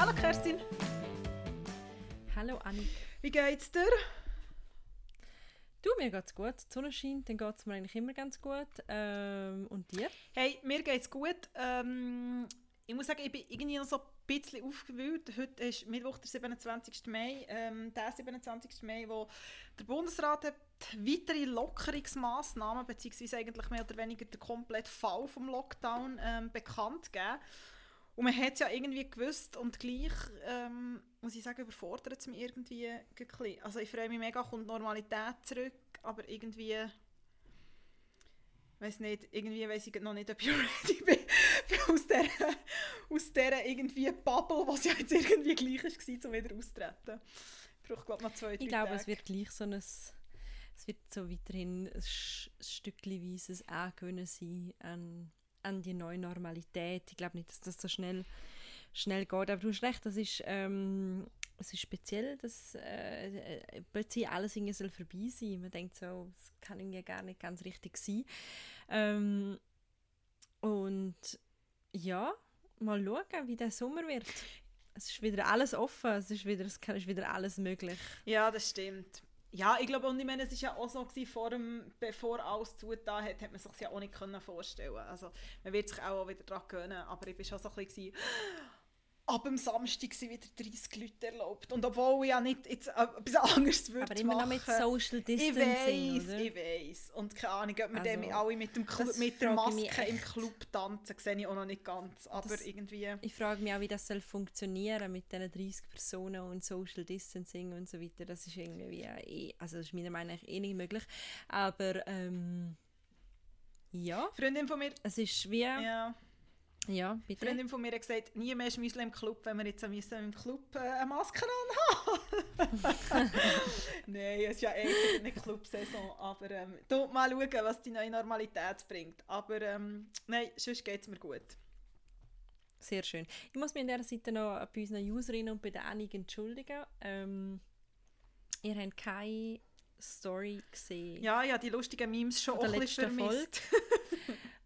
Hallo Kerstin. Hallo Annik. Wie geht's dir? Du, mir geht's gut. Die Sonne scheint, dann geht's mir eigentlich immer ganz gut. Ähm, und dir? Hey, mir geht's gut. Ähm, ich muss sagen, ich bin irgendwie noch so ein bisschen aufgewühlt. Heute ist Mittwoch, der 27. Mai. Ähm, der 27. Mai, wo der Bundesrat hat weitere Lockerungsmaßnahmen beziehungsweise eigentlich mehr oder weniger den kompletten Fall vom Lockdown ähm, bekannt gegeben. Und man hat es ja irgendwie gewusst und gleich, ähm, muss ich sagen, überfordert es mich irgendwie ein. Also ich freue mich mega, kommt Normalität zurück, aber irgendwie, weiß nicht, irgendwie weiß ich noch nicht, ob ich ready bin aus dieser, aus dieser irgendwie Bubble, was ja jetzt irgendwie gleich war, um wieder auszutreten. Ich brauche glaube noch zwei, drei Ich glaube, Tage. es wird gleich so ein, es wird so weiterhin ein, Stückchenweises Angewöhnen sein an, an die neue Normalität. Ich glaube nicht, dass das so schnell, schnell geht. Aber du hast recht, das ist, ähm, es ist speziell, dass äh, äh, plötzlich alles irgendwie soll vorbei sein. Man denkt so, es kann irgendwie gar nicht ganz richtig sein. Ähm, und ja, mal schauen, wie der Sommer wird. Es ist wieder alles offen, es ist wieder, es ist wieder alles möglich. Ja, das stimmt. Ja, ich glaube, und ich meine, es war ja auch so, vor dem, bevor alles zugetan hat, hat man sich ja auch nicht können vorstellen. Also man wird sich auch wieder daran gewöhnen, aber ich war schon so ein bisschen ab dem Samstag sind wieder 30 Leute erlaubt. Und obwohl ich ja nicht jetzt äh, etwas anderes würde Aber immer noch mit machen. Social Ich Distancing, weiß, oder? ich weiß. Und keine Ahnung, ob wir Also, alle mit, dem Clu das mit der ich Maske im. Club tanzen, sehe ich auch noch nicht ganz. Aber Das- irgendwie... Ich frage mich auch, wie das soll funktionieren mit diesen 30 Personen und Social Distancing und so weiter. Das ist irgendwie eh, also das ist meiner Meinung nach eh nicht möglich. Aber ähm, ja, Freundin von mir... es ist wie, ja, Ja. Eine bitte. Freundin von mir hat gesagt, nie mehr Schmüsel im Club, wenn wir jetzt müssen im Club äh, eine Maske anhaben. Nein, es ist ja eh nicht Clubsaison, aber ähm, du mal schauen, was die neue Normalität bringt. Aber ähm, nein, sonst geht es mir gut. Sehr schön. Ich muss mich an dieser Seite noch bei unseren Userinnen und bei den einigen entschuldigen. Ähm, ihr habt keine Story gesehen. Ja, ja, die lustigen Memes schon auch ein bisschen vermisst.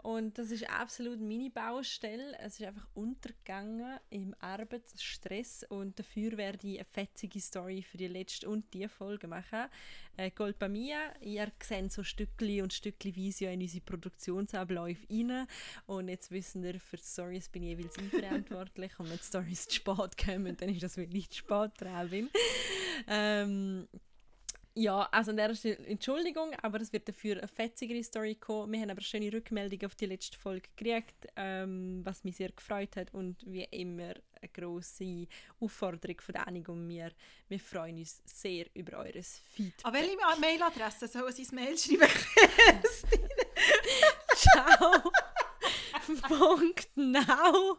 Und das ist absolut meine Baustelle. Es ist einfach untergegangen im Arbeitsstress und dafür werde ich eine fetzige Story für die letzte und die Folge machen. Äh, Colpa mia, ihr seht so Stückli und Stückliweise ja in unsere Produktionsabläufe rein und jetzt wissen wir, für Stories bin ich jeweils ich verantwortlich und wenn Stories zu spät kommen, dann ist das wirklich zu spät dran bin. Ähm, ja, also an dieser Stelle Entschuldigung, aber es wird dafür eine fetzigere Story kommen. Wir haben aber schöne Rückmeldungen auf die letzte Folge gekriegt, ähm, was mich sehr gefreut hat und wie immer eine grosse Aufforderung von der Annik und mir. Wir freuen uns sehr über eures Feedback. An welche Ma- Mailadresse sollen sie ein Mail schreiben? Ciao! Punkt now!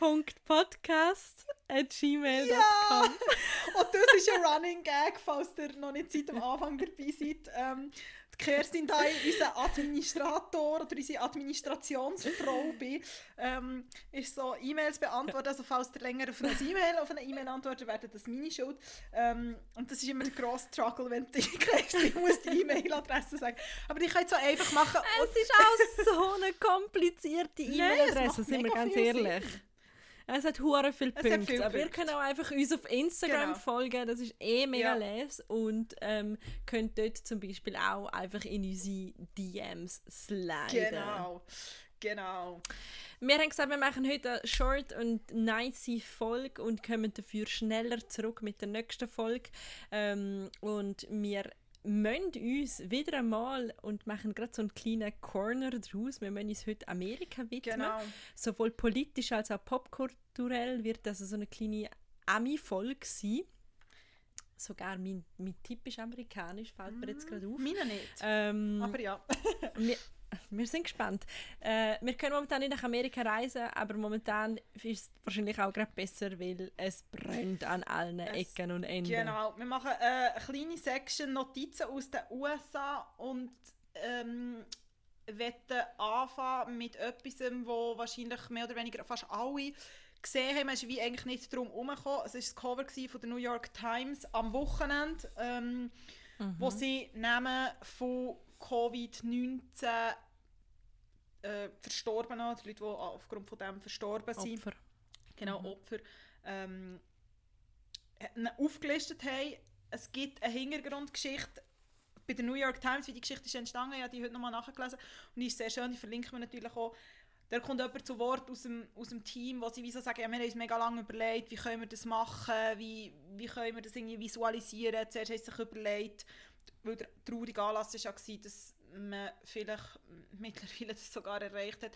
Podcast at gmail.com Und das ist ein Running Gag, falls ihr noch nicht seit dem Anfang dabei seid. Ähm, die Kerstin da, unser Administrator oder unsere Administrationsfrau bin, ähm, ist so E-Mails beantwortet. Also falls ihr länger auf eine E-Mail auf eine E-Mail antwortet, wäre das meine Schuld. Ähm, und das ist immer ein grosser Struggle, wenn die Kerstin muss die E-Mail-Adresse sagen. Aber ich kann es so einfach machen. Es ist auch so eine komplizierte E-Mail-Adresse, sind wir ganz ehrlich. Es hat hure viele hat Punkte, aber ihr könnt auch einfach uns auf Instagram Genau. folgen, das ist eh mega Ja. les und ähm, könnt dort zum Beispiel auch einfach in unsere DMs sliden. Genau. Genau. Wir haben gesagt, wir machen heute eine short und nice Folge und kommen dafür schneller zurück mit der nächsten Folge. Ähm, und wir müssen uns wieder einmal und machen gerade so einen kleinen Corner draus. Wir müssen uns heute Amerika widmen. Genau. Sowohl politisch als auch popkulturell wird das so eine kleine Ami-Folge sein. Sogar mein, mein Tipp ist amerikanisch, fällt mir jetzt gerade auf. Meine nicht. Ähm, Aber ja. wir, sind gespannt. Äh, wir können momentan nicht nach Amerika reisen, aber momentan ist es wahrscheinlich auch gerade besser, weil es brennt an allen Es- Ecken und Enden. Genau, wir machen äh, eine kleine Section Notizen aus den USA und ähm, wollen anfangen mit etwas, wo wahrscheinlich mehr oder weniger fast alle gesehen haben. Es ist wie eigentlich nicht drum herumgekommen. Es war das Cover von der New York Times am Wochenende, ähm, wo sie Namen von Covid-19 äh, Verstorbenen, die Leute, die aufgrund von dem verstorben sind, Opfer. genau Opfer, ähm, aufgelistet haben. Es gibt eine Hintergrundgeschichte bei der New York Times, wie die Geschichte ist entstanden, ja, die heute nochmal nachgelesen und die ist sehr schön, die verlinken wir natürlich auch. Da kommt jemand zu Wort aus dem, aus dem Team, wo sie wie so sagen, ja, wir haben uns mega lange überlegt, wie können wir das machen, wie, wie können wir das irgendwie visualisieren. Zuerst haben sie sich überlegt, weil der traurige Anlass war ja, dass man vielleicht mittlerweile das sogar erreicht hat,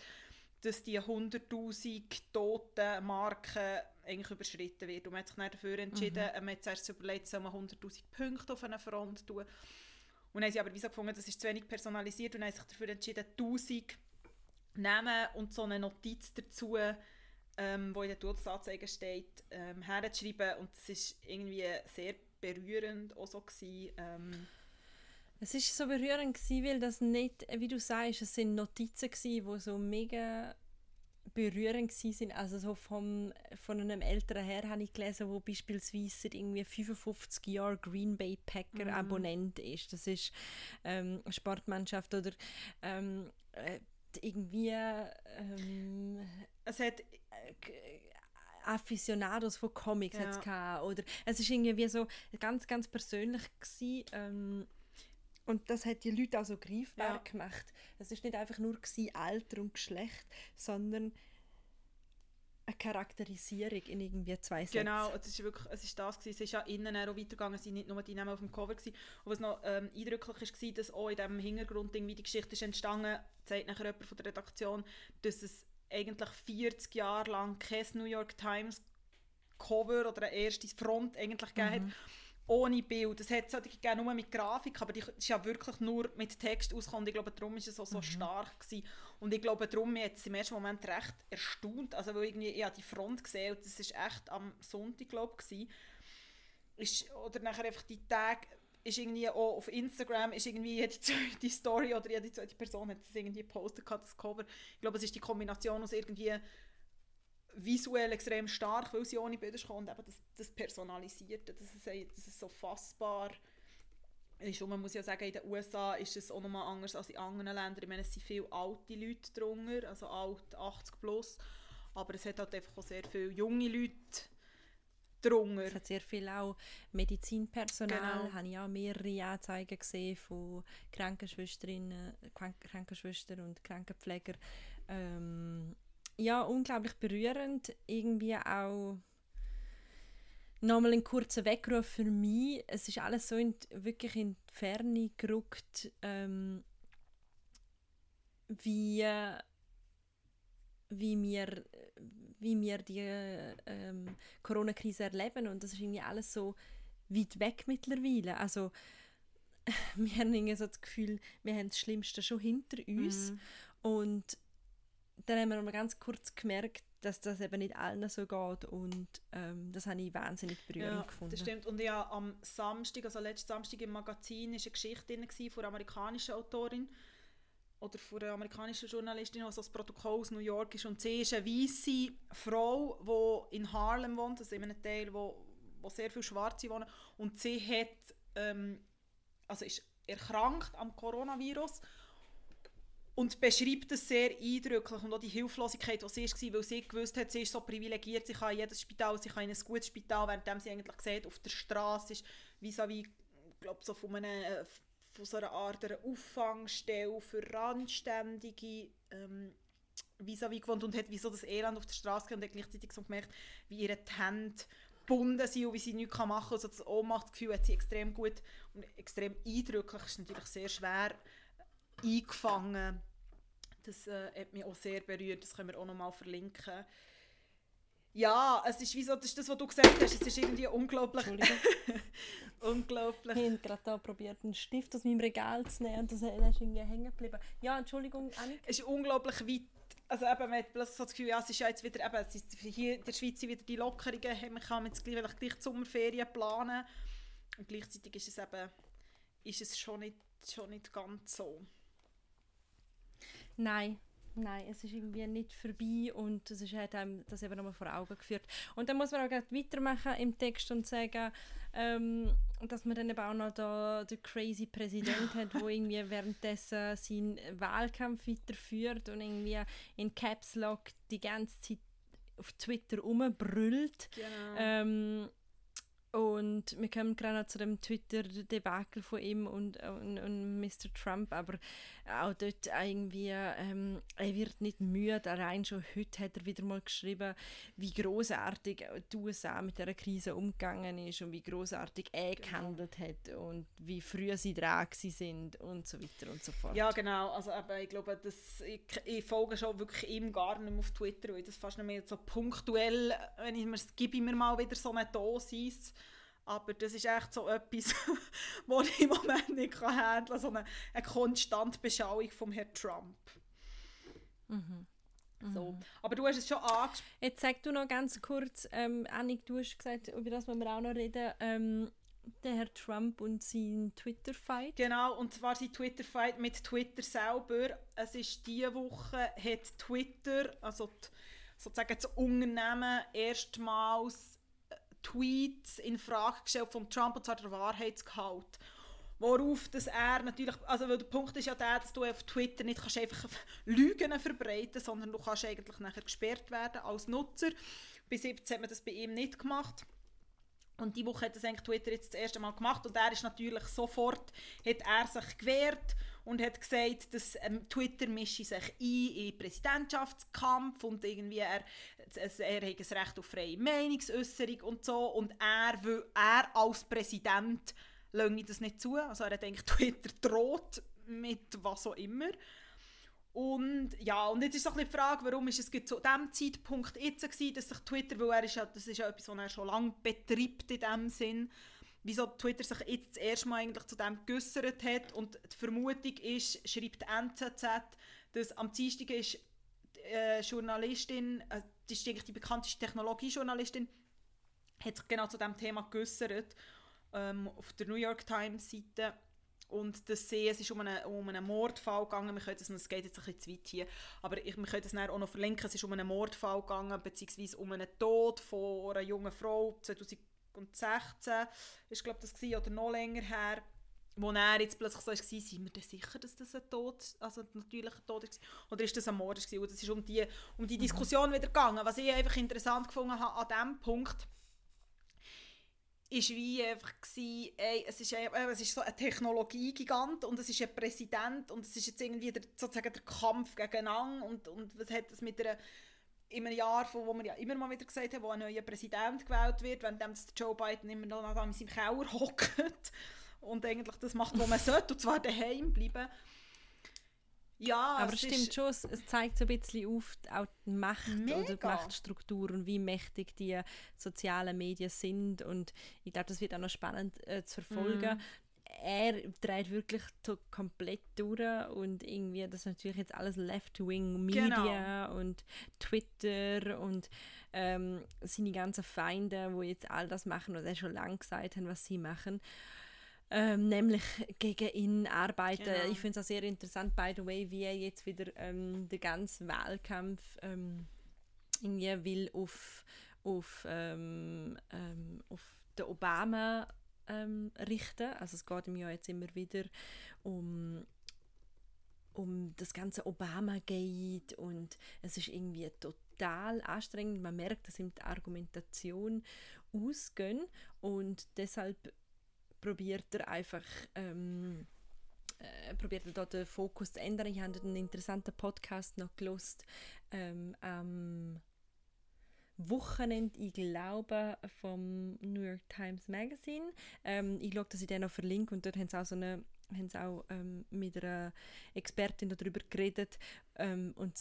dass die 100'000 toten Marke eigentlich überschritten wird. Und man hat sich dafür entschieden, mhm. man hat zuerst überlegt, soll man 100'000 Punkte auf einer Front tun. Und dann haben sie aber wie so gefunden, das ist zu wenig personalisiert und haben sich dafür entschieden, 1000 nehmen und so eine Notiz dazu, ähm, wo in der Todesanzeige steht, ähm, herzuschreiben. Und das war irgendwie sehr berührend auch so. Gewesen, ähm, es war so berührend, gewesen, weil das nicht, wie du sagst, es sind Notizen gewesen, die so mega berührend sind. Also so vom, von einem älteren Herr habe ich gelesen, wo beispielsweise irgendwie 55 Jahre Green Bay Packer mhm. Abonnent ist. Das ist ähm, eine Sportmannschaft oder ähm, äh, irgendwie ähm, es hat äh, Aficionados von Comics ja. oder es ist irgendwie so ganz ganz persönlich gewesen, ähm, und das hat die Leute auch so greifbar ja. gemacht. Es ist nicht einfach nur Alter und Geschlecht, sondern eine Charakterisierung in irgendwie zwei Sätzen. Genau, es ist wirklich, es ist das gewesen. Es ist ja innen auch weitergegangen, es sind nicht nur die Namen auf dem Cover gewesen. Und was noch ähm, eindrücklich ist, war, dass auch in diesem Hintergrund irgendwie die Geschichte ist entstanden, zeigt nachher jemand von der Redaktion, dass es eigentlich 40 Jahre lang kein New York Times Cover oder eine erste Front eigentlich gegeben mhm. hat ohne Bild. Es hat es gegeben, nur mit Grafik, aber die ist ja wirklich nur mit Text ausgekommen. Ich glaube, darum war es auch so mhm. stark gewesen. Und ich glaube, darum es im ersten Moment recht erstaunt. Also, weil irgendwie, ich habe die Front gesehen und das war echt am Sonntag, glaube ich, ist, oder nachher einfach die Tage ist irgendwie auch auf Instagram ist irgendwie jede zweite Story oder jede zweite Person hat das irgendwie gepostet, das Cover. Ich glaube, es ist die Kombination aus irgendwie visuell extrem stark, weil sie ohne Bilder und eben das, das Personalisierte, das ist, das ist so fassbar ist. Und man muss ja sagen, in den USA ist es auch nochmal anders als in anderen Ländern. Ich meine, es sind viele alte Leute drunter, also alt, 80 plus, aber es hat halt einfach auch sehr viele junge Leute drunter. Es hat sehr viel auch Medizinpersonal, genau. habe ich auch mehrere Anzeigen gesehen von Krankenschwesterinnen, Krankenschwestern und Krankenpfleger, ähm, ja, unglaublich berührend. Irgendwie auch nochmal ein kurzer Weckruf für mich. Es ist alles so in, wirklich in die Ferne gerückt, ähm, wie, wie, wir, wie wir die ähm, Corona-Krise erleben. Und das ist irgendwie alles so weit weg mittlerweile. Also, wir haben irgendwie so das Gefühl, wir haben das Schlimmste schon hinter uns. Mhm. Und dann haben wir noch mal ganz kurz gemerkt, dass das eben nicht allen so geht und ähm, das habe ich wahnsinnig berührend ja, gefunden. das stimmt. Und ja, am Samstag, also letzten Samstag im Magazin, war eine Geschichte drin von einer amerikanischen Autorin oder von einer amerikanischen Journalistin, die also das Protokoll aus New York ist und sie ist eine weiße Frau, die in Harlem wohnt, also in einem Teil, wo, wo sehr viele Schwarze wohnen und sie hat, ähm, also ist erkrankt am Coronavirus und beschreibt es sehr eindrücklich und auch die Hilflosigkeit, die sie war, weil sie gewusst hat, sie ist so privilegiert, sie kann in jedes Spital, sie kann in ein gutes Spital, während sie eigentlich sieht, auf der Straße ist vis-à-vis, glaube so von, einem, äh, von so einer Art einer Auffangstelle für Randständige ähm, vis-à-vis gewohnt und hat wie so das Elend auf der Straße und hat gleichzeitig so gemerkt, wie ihre Hände gebunden sind und wie sie nichts machen kann. Also das Ohnmachtsgefühl hat sie extrem gut und extrem eindrücklich. Es ist natürlich sehr schwer, eingefangen. Das äh, hat mich auch sehr berührt, das können wir auch nochmal verlinken. Ja, es ist wie so, das ist das, was du gesagt hast, es ist irgendwie unglaublich. unglaublich. Ich habe gerade probiert, einen Stift aus meinem Regal zu nehmen und das ist irgendwie hängen geblieben. Ja, Entschuldigung, Annik. Es ist unglaublich weit. Also eben, man hat plötzlich so das Gefühl, ja, es ist ja jetzt wieder, eben, es ist hier in der Schweiz wieder die Lockerungen, man kann jetzt gleich, gleich die Sommerferien planen. Und gleichzeitig ist es eben, ist es schon nicht, schon nicht ganz so. Nein, nein, es ist irgendwie nicht vorbei und es hat einem das eben nochmal vor Augen geführt. Und dann muss man auch gleich weitermachen im Text und sagen, ähm, dass man dann eben auch noch da den crazy Präsident hat, der irgendwie währenddessen seinen Wahlkampf weiterführt und irgendwie in Caps Lock die ganze Zeit auf Twitter rumbrüllt. Genau. Ähm, und wir kommen gerade noch zu dem Twitter-Debakel von ihm und, und, und Mr. Trump, aber auch dort irgendwie, ähm, er wird nicht müde, allein schon heute hat er wieder mal geschrieben, wie großartig die USA mit der Krise umgegangen ist und wie großartig er Genau. gehandelt hat und wie früh sie dran sind und so weiter und so fort. Ja, genau. Also eben, ich glaube, das, ich, ich folge schon wirklich ihm gar nicht mehr auf Twitter, weil das fast nicht mehr so punktuell, wenn ich mir gebe ich mir mal wieder so eine Dosis. Aber das ist echt so etwas, was ich im Moment nicht kann handeln kann. So eine, eine konstante Beschauung vom Herrn Trump. So. Aber du hast es schon angesprochen. Jetzt sag du noch ganz kurz, ähm, Annik, du hast gesagt, über das wollen wir auch noch reden, ähm, der Herr Trump und sein Twitter-Fight. Genau, und zwar sein Twitter-Fight mit Twitter selber. Es ist diese Woche, hat Twitter, also die, sozusagen das Unternehmen, erstmals Tweets in Frage gestellt von Trump, und zwar der Wahrheitsgehalt. Worauf dass er natürlich, also weil der Punkt ist ja der, dass du auf Twitter nicht kannst einfach Lügen verbreiten sondern du kannst eigentlich nachher gesperrt werden als Nutzer. Bis jetzt hat man das bei ihm nicht gemacht. Und die Woche hat das eigentlich Twitter jetzt das erste Mal gemacht und er ist natürlich sofort, hat er sich gewehrt und hat gesagt, dass ähm, Twitter mische sich ein in den Präsidentschaftskampf und irgendwie er, er hat ein Recht auf freie Meinungsäußerung und so und er, will, er als Präsident lasse das nicht zu, also er denkt, Twitter droht mit was auch immer. Und ja, und jetzt ist bisschen die Frage, warum ist es zu dem Zeitpunkt jetzt gewesen, dass sich Twitter, weil er ist ja, das ist ja etwas, was er schon lange betreibt in dem Sinn, wieso Twitter sich jetzt das erste Mal eigentlich zu dem geäussert hat. Und die Vermutung ist, schreibt NZZ, dass am Dienstag ist äh, Journalistin, äh, das ist eigentlich die bekannteste Technologiejournalistin, hat sich genau zu dem Thema geäussert ähm, auf der New York Times Seite und das sehen, es ist um einen, um einen Mordfall gegangen, wir können das, es geht jetzt ein bisschen zu weit hier, aber ich, wir können das auch noch verlinken, es ist um einen Mordfall gegangen, beziehungsweise um einen Tod von einer jungen Frau, 2016 ist glaube das gewesen, oder noch länger her, wo er jetzt plötzlich so war, sind wir denn sicher, dass das ein Tod, also ein natürlicher Tod war, oder ist das ein Mord gewesen? Und es ist um die, um die Diskussion wieder gegangen. Was ich einfach interessant gefunden habe an diesem Punkt, ist wie einfach gsi, ey, es ist, äh, es ist so ein Technologiegigant und es ist ein Präsident und es ist jetzt irgendwie der, sozusagen der Kampf gegeneinander und, und was hat das mit einer in einem Jahr, wo wir ja immer mal wieder gesagt haben, wo ein neuer Präsident gewählt wird, wenn das Joe Biden immer noch in seinem Keller hockt und eigentlich das macht, was man sollte, und zwar daheim bleiben. Ja, Aber es stimmt schon, es, es zeigt so ein bisschen auf die, auch die Macht oder die Mega. Machtstruktur und wie mächtig die sozialen Medien sind. Und ich glaube, das wird auch noch spannend äh, zu verfolgen. Mhm. Er dreht wirklich komplett durch und irgendwie, das ist natürlich jetzt alles Left-Wing-Media Genau. und Twitter und ähm, seine ganzen Feinde, wo jetzt all das machen, was er schon lange gesagt haben, was sie machen. Ähm, nämlich gegen ihn arbeiten. Genau. Ich finde es auch sehr interessant, by the way, wie er jetzt wieder ähm, den ganzen Wahlkampf ähm, irgendwie will auf, auf, ähm, ähm, auf den Obama ähm, richten. Also es geht ihm ja jetzt immer wieder um um das ganze Obama-Gate und es ist irgendwie total anstrengend. Man merkt, dass ihm die Argumentation ausgehen und deshalb probiert er einfach ähm, äh, probiert er da den Fokus zu ändern. Ich habe einen interessanten Podcast noch gelost ähm, am Wochenende, ich glaube, vom New York Times Magazine. Ähm, ich schaue, dass ich den noch verlinke und dort haben sie auch so eine haben sie auch ähm, mit einer Expertin darüber geredet ähm, und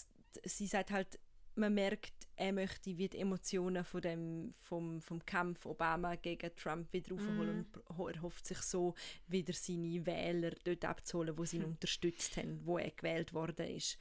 sie sagt halt, man merkt, er möchte wie die Emotionen von dem, vom, vom Kampf Obama gegen Trump wieder aufholen und pro- er hofft sich so wieder seine Wähler dort abzuholen, wo sie ihn unterstützt haben, wo er gewählt worden ist.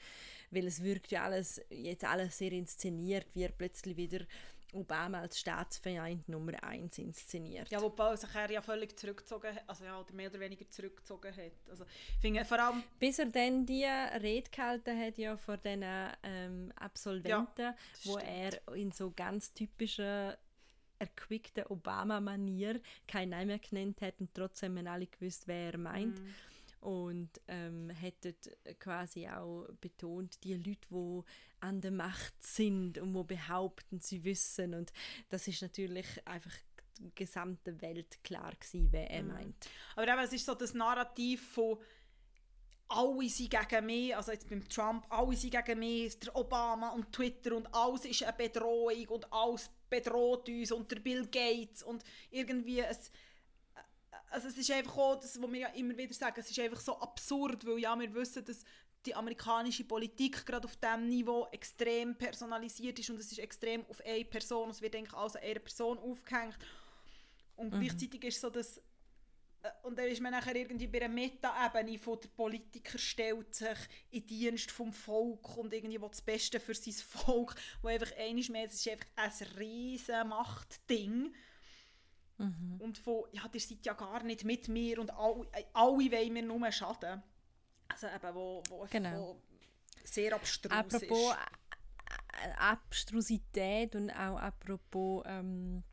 Weil es wirkt ja alles, jetzt alles sehr inszeniert, wie er plötzlich wieder Obama als Staatsfeind Nummer eins inszeniert. Ja, wobei sich er ja völlig zurückgezogen hat, also ja, oder mehr oder weniger zurückgezogen hat. Also, finde vor allem, Bis er dann die Rede gehalten hat ja vor den ähm, Absolventen, wo stimmt. er in so ganz typischer erquickten Obama-Manier keinen Namen mehr genannt hat und trotzdem haben alle gewusst, wer er meint. Mhm. Und ähm, dort quasi auch betont, die Leute, die an der Macht sind und die behaupten, sie wissen und das ist natürlich einfach der gesamten Welt klar gewesen, wer er mhm. meint. Aber eben, es ist so das Narrativ von alle sind gegen mich, also jetzt beim Trump, alle sind gegen mich, der Obama und Twitter und alles ist eine Bedrohung und alles bedroht uns und der Bill Gates und irgendwie es, also es ist einfach auch, das, was wir ja immer wieder sagen, es ist einfach so absurd, weil ja wir wissen, dass die amerikanische Politik gerade auf diesem Niveau extrem personalisiert ist und es ist extrem auf eine Person, es wird eigentlich als eine Person aufgehängt und mhm. gleichzeitig ist so, dass äh, und dann ist man nachher irgendwie bei einer Meta-Ebene von der Politiker stellt sich in Dienst vom Volk und irgendwie will das Beste für sein Volk, wo einfach einiges mehr, es ist einfach ein riesen Machtding. Mhm. Und von, ja, ihr seid ja gar nicht mit mir und alle, alle wollen mir nur schaden. Also eben, wo, wo, genau. wo sehr abstrus apropos, ist. Apropos Abstrusität und auch apropos ähm,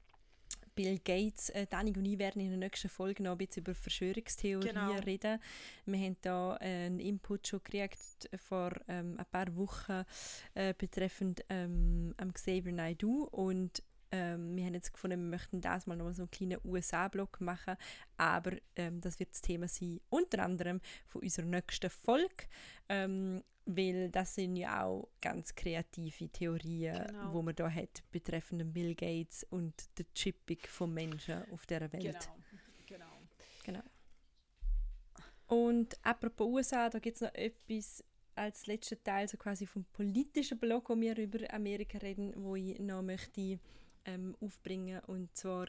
Bill Gates, äh, Dani und ich werden in der nächsten Folge noch ein bisschen über Verschwörungstheorien genau. reden. Wir haben da äh, einen Input schon gekriegt vor ähm, ein paar Wochen äh, betreffend ähm, Xavier Naidoo und ähm, wir haben jetzt gefunden, wir möchten das mal noch so einen kleinen USA-Blog machen, aber ähm, das wird das Thema sein, unter anderem von unserer nächsten Folge. Ähm, weil das sind ja auch ganz kreative Theorien, genau. wo man da hat betreffend Bill Gates und der Chipping von Menschen auf der Welt. Genau, genau. genau. Und apropos USA, da gibt es noch etwas als letzter Teil so quasi vom politischen Blog, wo wir über Amerika reden, wo ich noch möchte ähm, aufbringen und zwar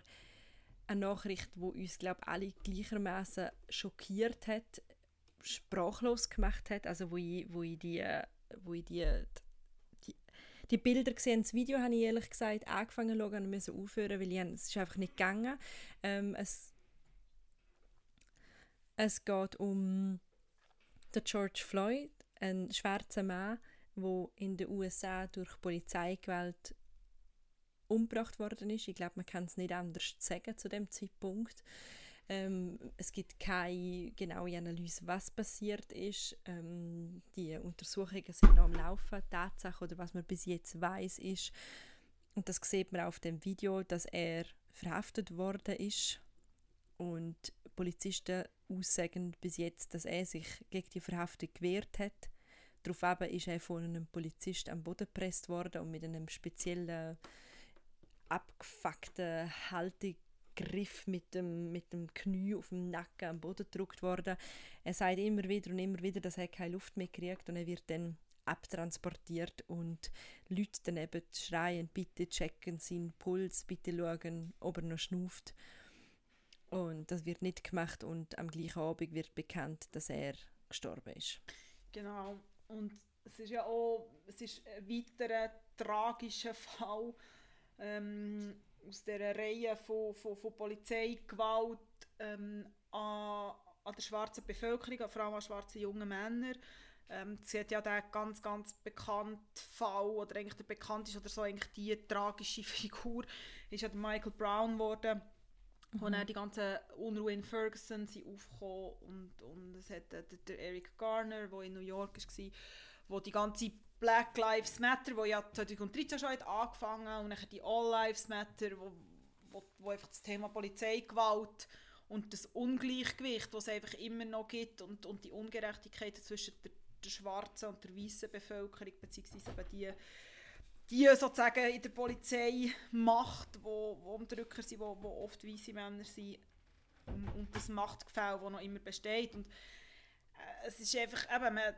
eine Nachricht, wo uns glaube alle gleichermaßen schockiert hat sprachlos gemacht hat, also wo ich, wo ich die, wo ich die, die, die Bilder gesehen das Video habe ich ehrlich gesagt angefangen zu schauen und müssen aufhören, weil ich, es ist einfach nicht gegangen. Ähm, es, es geht um den George Floyd, ein schwarzer Mann, wo in den USA durch Polizeigewalt umgebracht worden ist. Ich glaube, man kann es nicht anders sagen zu dem Zeitpunkt. Ähm, es gibt keine genaue Analyse, was passiert ist. Ähm, die Untersuchungen sind noch am Laufen. Tatsache oder was man bis jetzt weiß ist, und das sieht man auf dem Video, dass er verhaftet worden ist und Polizisten aussagen bis jetzt, dass er sich gegen die Verhaftung gewehrt hat. Daraufhin ist er von einem Polizist am Boden gepresst worden und mit einem speziellen abgefuckten Haltung Griff mit dem, mit dem Knie auf dem Nacken am Boden gedrückt worden. Er sagt immer wieder und immer wieder, dass er keine Luft mehr kriegt und er wird dann abtransportiert und Leute daneben schreien, bitte checken seinen Puls, bitte schauen, ob er noch schnauft. Und das wird nicht gemacht und am gleichen Abend wird bekannt, dass er gestorben ist. Genau. Und es ist ja auch es ist ein weiterer tragischer Fall. Ähm, aus dieser Reihe von, von, von Polizeigewalt ähm, an, an der schwarzen Bevölkerung, vor allem an schwarzen jungen Männern. Ähm, sie hat ja den ganz, ganz bekannten Fall, oder eigentlich der bekannteste oder so, eigentlich die tragische Figur, ist ja der Michael Brown geworden, mhm. wo dann die ganzen Unruhe in Ferguson sind aufgekommen und, und es hat äh, der, der Eric Garner, der in New York war, wo die ganze Black Lives Matter, wo ja 2013 schon hat angefangen und dann die All Lives Matter, wo, wo, wo einfach das Thema Polizeigewalt und das Ungleichgewicht, das es einfach immer noch gibt und, und die Ungerechtigkeit zwischen der, der schwarzen und der weißen Bevölkerung, beziehungsweise eben die, die sozusagen in der Polizei macht, wo, wo Unterdrücker sind, wo, wo oft weiße Männer sind und, und das Machtgefälle, das noch immer besteht und äh, es ist einfach, eben, man,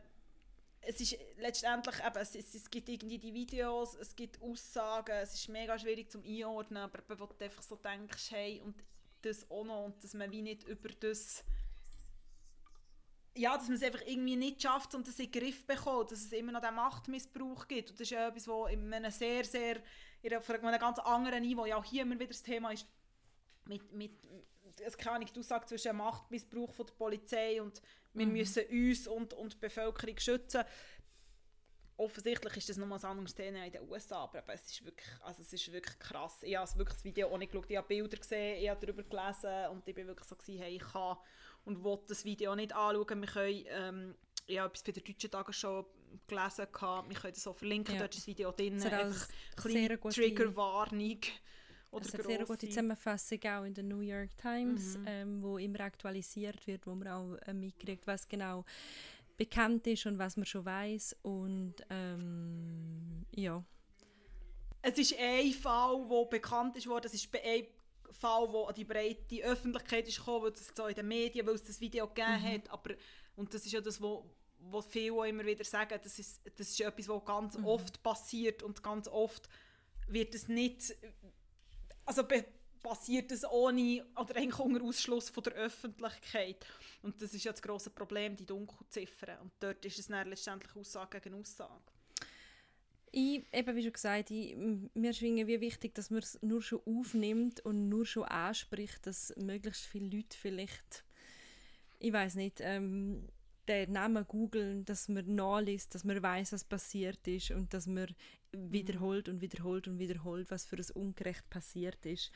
es ist letztendlich eben, es, es, gibt irgendwie die Videos, es gibt Aussagen, es ist mega schwierig zum einordnen, aber wenn du einfach so denkst, hey, und das auch noch, und dass man wie nicht über das ja, dass man es einfach irgendwie nicht schafft und das in den Griff bekommt, dass es immer noch diesen Machtmissbrauch gibt. Und das ist ja etwas, was in einem sehr, sehr, in einem ganz anderen Niveau, ja auch hier immer wieder das Thema ist, mit, mit, es keine Ahnung, du sagst zwischen Machtmissbrauch von der Polizei und wir mhm. müssen uns und, und die Bevölkerung schützen. Offensichtlich ist das nochmal ein anderes Thema in den USA, aber es ist wirklich, also es ist wirklich krass. Ich habe wirklich das Video auch nicht geschaut, ich habe Bilder gesehen, ich habe darüber gelesen und ich war wirklich so, gewesen, hey, ich kann und will das Video nicht anschauen. Wir können, ähm, ich habe etwas bei der Deutschen Tagesschau gelesen, gehabt. wir können das auch verlinken, Ja. dort ist das Video drin, auch einfach eine ein sehr bisschen gute- Triggerwarnung. Oder Es hat sehr gute grosse. Zusammenfassung auch in der New York Times, Mhm. ähm, wo immer aktualisiert wird, wo man auch äh, mitkriegt, was genau bekannt ist und was man schon weiß und ähm, ja. Es ist ein Fall, der bekannt ist worden. Es ist ein Fall, der an die breite Öffentlichkeit ist gekommen, weil es so in den Medien, weil es das Video gegeben Mhm. hat. Aber, und das ist ja das, wo, wo viele immer wieder sagen, das ist, das ist etwas, was ganz Mhm. oft passiert und ganz oft wird es nicht, also passiert es ohne oder eigentlich unter Ausschluss von der Öffentlichkeit. Und das ist ja das grosse Problem, die Dunkelziffern. Und dort ist es dann letztendlich Aussage gegen Aussage. Ich, eben wie schon gesagt, ich, mir schwingen wie wichtig, dass man es nur schon aufnimmt und nur schon anspricht, dass möglichst viele Leute vielleicht, ich weiß nicht, ähm, den Namen googeln, dass man nachliest, dass man weiß, was passiert ist und dass man wiederholt und wiederholt und wiederholt, was für ein Ungerecht passiert ist.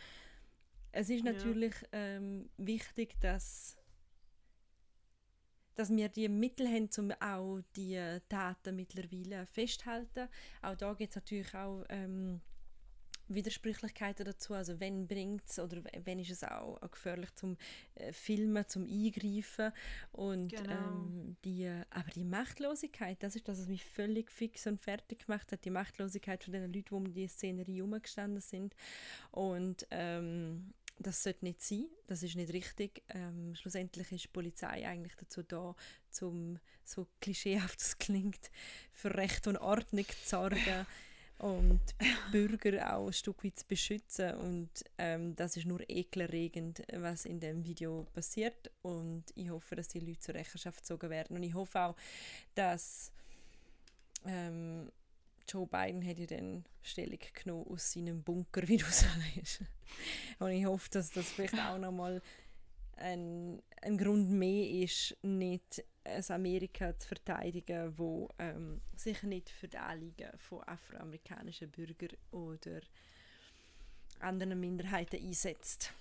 Es ist Ja. natürlich ähm, wichtig, dass dass wir die Mittel haben, um auch die Daten mittlerweile festzuhalten. Auch da gibt es natürlich auch ähm, Widersprüchlichkeiten dazu. Also wenn bringt es oder wenn ist es auch, auch gefährlich zum äh, Filmen, zum Eingreifen. Und Genau. ähm, die, aber die Machtlosigkeit, das ist das, was mich völlig fix und fertig gemacht hat. Die Machtlosigkeit von den Leuten, die um die Szenerie herumgestanden sind. Und ähm, das sollte nicht sein, das ist nicht richtig. Ähm, schlussendlich ist die Polizei eigentlich dazu da, zum so klischeehaft es klingt, für Recht und Ordnung zu sorgen und Bürger auch ein Stück weit zu beschützen. Und ähm, das ist nur ekelerregend, was in dem Video passiert. Und ich hoffe, dass die Leute zur Rechenschaft gezogen werden. Und ich hoffe auch, dass ähm, Joe Biden hat ja dann Stellung genommen aus seinem Bunker, wie du sagst. Und ich hoffe, dass das vielleicht auch nochmal ein, ein Grund mehr ist, nicht ein Amerika zu verteidigen, wo ähm, sich nicht für die Anliegen von afroamerikanischen Bürgern oder anderen Minderheiten einsetzt.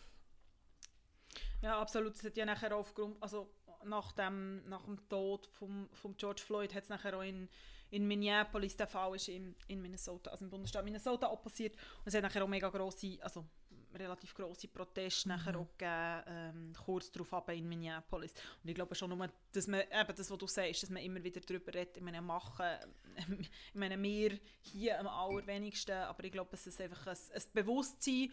Ja, absolut. Es hat ja nachher aufgrund, also nach dem, nach dem Tod von vom George Floyd hat es nachher auch in, in Minneapolis, der Fall ist in, in Minnesota, also im Bundesstaat Minnesota auch passiert. Und es hat nachher auch mega grosse, also relativ grosse Proteste nachher auch gegeben, ähm, kurz darauf ab in Minneapolis. Und ich glaube schon nur, dass man, eben das, was du sagst, dass man immer wieder darüber redet, ich meine, machen, ich meine, wir hier am allerwenigsten, aber ich glaube, dass es einfach ein, ein Bewusstsein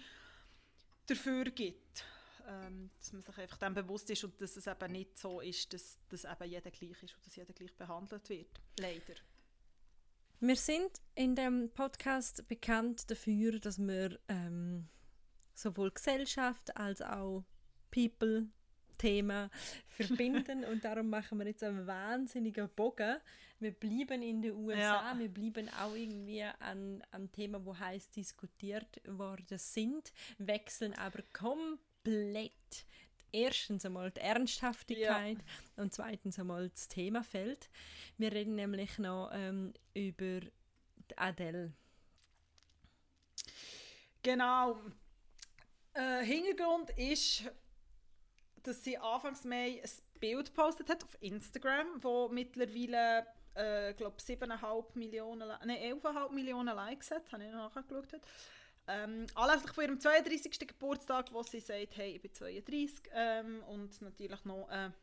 dafür gibt, ähm, dass man sich einfach dem bewusst ist und dass es eben nicht so ist, dass, dass eben jeder gleich ist und dass jeder gleich behandelt wird. Leider. Wir sind in dem Podcast bekannt dafür, dass wir ähm, sowohl Gesellschaft als auch People Thema verbinden und darum machen wir jetzt einen wahnsinnigen Bogen. Wir bleiben in den USA, Ja. wir bleiben auch irgendwie an am Thema, wo heiß diskutiert worden sind, wechseln aber komplett erstens einmal die Ernsthaftigkeit und zweitens einmal das Themafeld. Wir reden nämlich noch ähm, über Adele. Genau. Äh, Hintergrund ist, dass sie Anfangs Mai ein Bild gepostet hat auf Instagram, wo mittlerweile äh, glaube 7,5 Millionen, Li- nein, 11,5 Millionen Likes hat, habe ich noch nachgeschaut. Ähm, anlässlich von ihrem 32. Geburtstag, wo sie sagt, hey, ich bin 32 ähm, und natürlich noch eine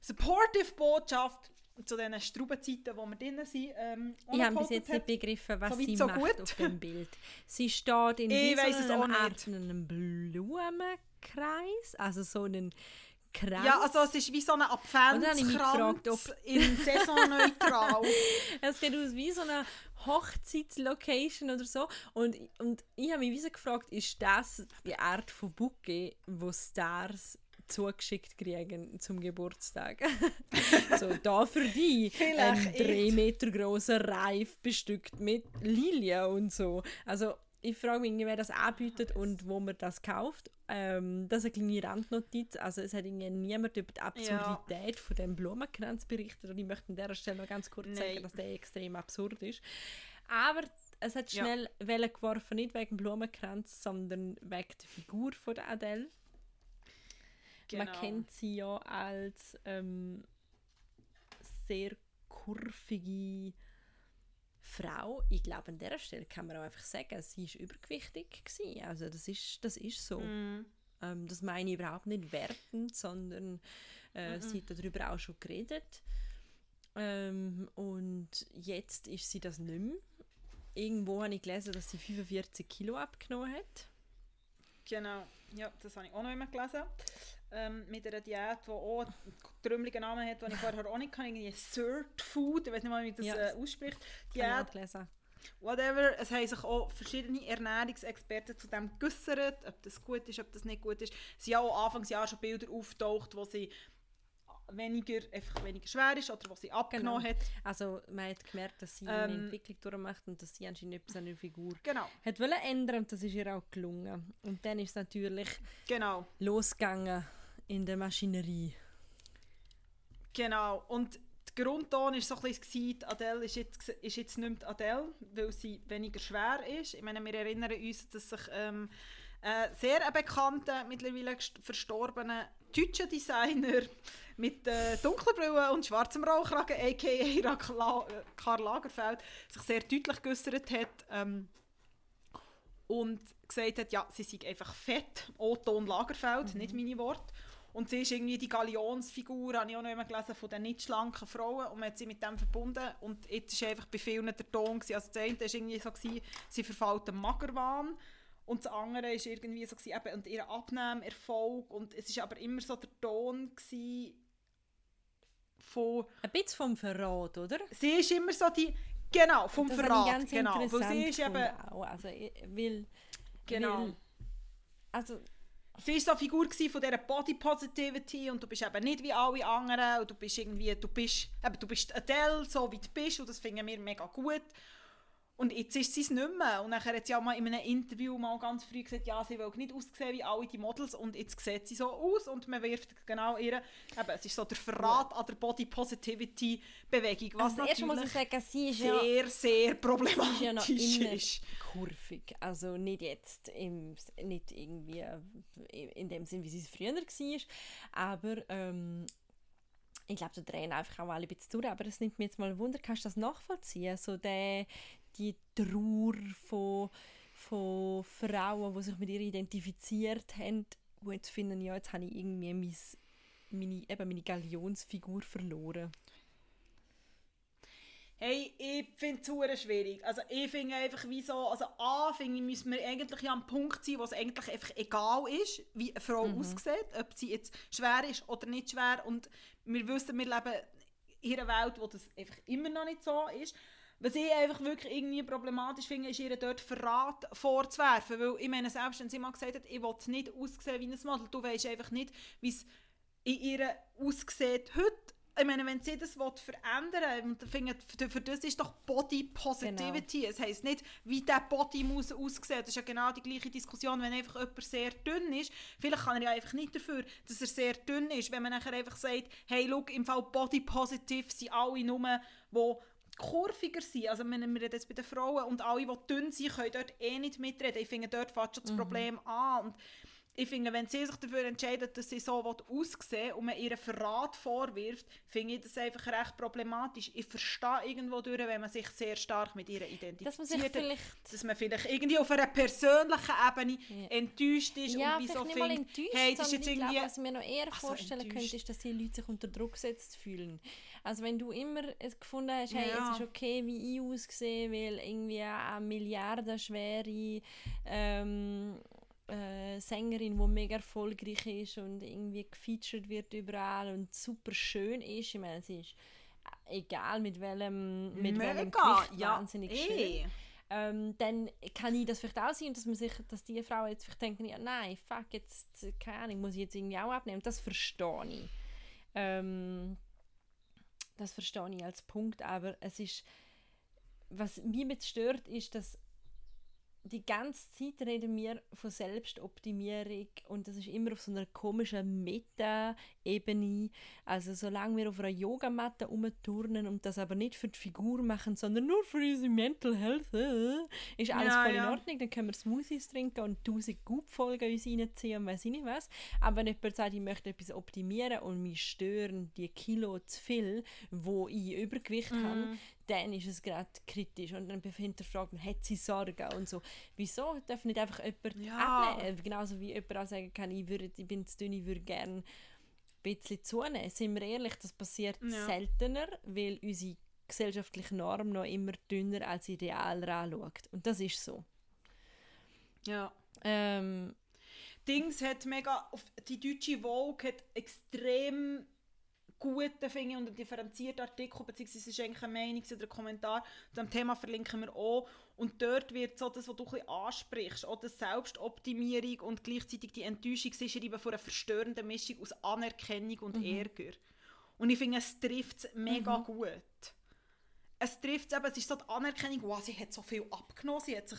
supportive Botschaft zu diesen Straubenzeiten, wo wir drin sind. Ähm, Ich habe bis jetzt nicht begriffen, was So sie so macht gut. auf dem Bild. Sie steht in Ich so einem. Art einem Blumenkreis, also so einen Kreis. Ja, also es ist wie so ein Und dann habe ich mich Adventskranz in saisonneutral. Es sieht aus wie so eine Hochzeitslocation oder so. Und, und ich habe mich wie so gefragt, ist das die Art von Bouquet, wo Stars zugeschickt kriegen zum Geburtstag? so, da für die Vielleicht ein drei Meter großer Reif bestückt mit Lilien und so. Also ich frage mich, wer das anbietet und wo man das kauft. Ähm, das ist eine kleine Randnotiz. Also es hat niemand über die Absurdität von dem Blumenkranz berichtet und ich möchte an dieser Stelle noch ganz kurz Nein. sagen, dass der extrem absurd ist. Aber es hat Ja. schnell Wellen geworfen, nicht wegen Blumenkranz, sondern wegen der Figur von der Adele. Man Genau. kennt sie ja als ähm, sehr kurvige Frau. Ich glaube, an dieser Stelle kann man auch einfach sagen, sie ist übergewichtig gewesen. Also das ist, das ist so. Mm. Ähm, das meine ich überhaupt nicht wertend, sondern äh, sie hat darüber auch schon geredet. Ähm, und jetzt ist sie das nicht mehr. Irgendwo habe ich gelesen, dass sie 45 Kilo abgenommen hat. Genau, ja, das habe ich auch noch immer gelesen. Ähm, mit einer Diät, die auch einen trümmeligen Namen hat, den ich vorher auch nicht kann. Irgendwie Cert Food, ich weiß nicht mal, wie man das Ja. äh, ausspricht. Diät, whatever. Es haben sich auch verschiedene Ernährungsexperten zu dem geäussert, ob das gut ist, ob das nicht gut ist. Es sind ja auch Anfangsjahr schon Bilder auftaucht, wo sie weniger, einfach weniger schwer ist oder wo sie abgenommen Genau. hat. Also man hat gemerkt, dass sie eine Ähm, Entwicklung durchmacht und dass sie anscheinend etwas an ihrer Figur Genau, hat wollen ändern und das ist ihr auch gelungen. Und dann ist es natürlich genau. losgegangen in der Maschinerie. Genau, und der Grundton war so ein bisschen, Adele ist jetzt, ist jetzt nicht mehr Adele, weil sie weniger schwer ist. Ich meine, wir erinnern uns, dass sich ähm, ein sehr ein bekannter, mittlerweile verstorbener deutscher Designer mit äh, dunklen Brillen und schwarzem Rollkragen, a.k.a. Äh, Karl Lagerfeld, sich sehr deutlich geäussert hat ähm, und gesagt hat, ja, sie sei einfach fett, O-Ton Lagerfeld, nicht meine Worte. Und sie ist irgendwie die Galionsfigur, habe ich auch noch immer gelesen, von den nicht schlanken Frauen und man hat sie mit dem verbunden und jetzt war einfach bei vielen der Ton, gewesen. also das eine war irgendwie so, gewesen, sie verfällt dem Magerwahn und das andere war irgendwie so, gewesen, eben, und ihr Abnehmerfolg und es war aber immer so der Ton gewesen, von, Ein bisschen vom Verrat, oder? sie ist immer so die, genau, vom das Verrat, ich ganz genau, weil sie ist eben, auch. Also, weil, Genau. weil, also Sie war so eine Figur von dieser Body Positivity und du bist eben nicht wie alle anderen und du bist irgendwie, du bist, eben, du bist Adele, so wie du bist und das finden wir mega gut. Und jetzt ist sie es nicht mehr. Und nachher hat sie auch mal in einem Interview mal ganz früh gesagt, ja, sie will nicht aussehen wie alle die Models und jetzt sieht sie so aus und man wirft genau ihr, eben, es ist so der Verrat an der Body Positivity Bewegung, was also erst muss ich natürlich sagen, sie ist ja, sehr, sehr problematisch ist ja ist. kurvig. Also nicht jetzt, im, nicht irgendwie äh, in dem Sinn, wie sie es früher war, aber ähm, ich glaube, da drehen einfach auch alle ein bisschen durch, aber es nimmt mir jetzt mal Wunder, kannst du das nachvollziehen? So der, die Trauer von, von Frauen, die sich mit ihr identifiziert haben, die jetzt finden, ja, jetzt habe ich irgendwie mein, meine, eben meine Galionsfigur verloren. Hey, ich finde es schwierig. Also ich finde einfach wie so, also A, finde ich, müssen wir eigentlich ja am Punkt sein, wo es eigentlich einfach egal ist, wie eine Frau aussieht, ob sie jetzt schwer ist oder nicht schwer. Und wir wissen, wir leben in einer Welt, wo das einfach immer noch nicht so ist. Was ich einfach wirklich irgendwie problematisch finde, ist, ihr dort Verrat vorzuwerfen. Weil ich meine, selbst wenn sie mal gesagt hat, ich will nicht aussehen wie ein Model, du weißt einfach nicht, wie es in ihr aussieht heute. Ich meine, wenn sie das will verändern ich finde, für, für das ist doch Body Positivity. Es heisst nicht, wie der Body muss aussehen. Das ist ja genau die gleiche Diskussion, wenn einfach jemand sehr dünn ist. Vielleicht kann er ja einfach nicht dafür, dass er sehr dünn ist. Wenn man nachher einfach sagt, hey, look, im Fall Body Positive sind alle nur, die kurviger sind. Also wir reden jetzt bei den Frauen und alle, die dünn sind, können dort eh nicht mitreden. Ich finde, dort fängt schon das Problem an. Und ich finde, wenn sie sich dafür entscheidet, dass sie so aussehen und man ihren Verrat vorwirft, finde ich das einfach recht problematisch. Ich verstehe irgendwo durch, wenn man sich sehr stark mit ihr identifiziert. Dass man sich hat, vielleicht dass man vielleicht irgendwie auf einer persönlichen Ebene Ja. enttäuscht ist ja, und wie so vielleicht nicht mal findet, enttäuscht, hey, das ist jetzt irgendwie... glaube, was ich mir noch eher Ach so, vorstellen könnte, enttäuscht. ist, dass die Leute sich unter Druck gesetzt fühlen. Also wenn du immer es gefunden hast, hey, Ja. es ist okay, wie ich aussehe, weil irgendwie eine milliardenschwere ähm, äh, Sängerin, die mega erfolgreich ist und irgendwie gefeatured wird überall und super schön ist. Ich meine, sie ist egal mit welchem, mit welchem Gewicht ja, wahnsinnig eh. schön ähm, dann kann ich das vielleicht auch sein, dass man sich, dass die Frauen jetzt vielleicht denken, ja nein, fuck, jetzt, keine Ahnung, muss ich jetzt irgendwie auch abnehmen. Das verstehe ich. Ähm, das verstehe ich als Punkt, aber es ist, was mich jetzt stört, ist, dass die ganze Zeit reden wir von Selbstoptimierung und das ist immer auf so einer komischen Meta-Ebene. Also solange wir auf einer Yogamatte rumturnen und das aber nicht für die Figur machen, sondern nur für unsere Mental Health, äh, ist alles Ja, voll ja. in Ordnung. Dann können wir Smoothies trinken und tausend Goop-Folgen uns reinziehen und weiss ich nicht was. Aber wenn jemand sagt, ich möchte etwas optimieren und mich stören die Kilo zu viel, wo ich Übergewicht habe, dann ist es gerade kritisch und dann hinterfragt man, hat sie Sorgen und so. Wieso darf nicht einfach jemand Ja. abnehmen? Genauso wie jemand auch sagen kann, ich, würde, ich bin zu dünn, ich würde gerne ein bisschen zunehmen. Sind wir ehrlich, das passiert Ja. seltener, weil unsere gesellschaftliche Norm noch immer dünner als ideal anschaut. Und das ist so. Ja. Ähm, Dings hat mega, die deutsche Vogue hat extrem guten finde und einen differenzierten Artikel, beziehungsweise es ist eigentlich eine Meinung oder ein Kommentar, zu dem Thema verlinken wir auch. Und dort wird so das, was du ein bisschen ansprichst, auch die Selbstoptimierung und gleichzeitig die Enttäuschung ist eben von einer verstörenden Mischung aus Anerkennung und Ärger. Und ich finde, es trifft es mega gut. Es trifft es eben, es ist so die Anerkennung, wow, sie hat so viel abgenommen, sie hat sich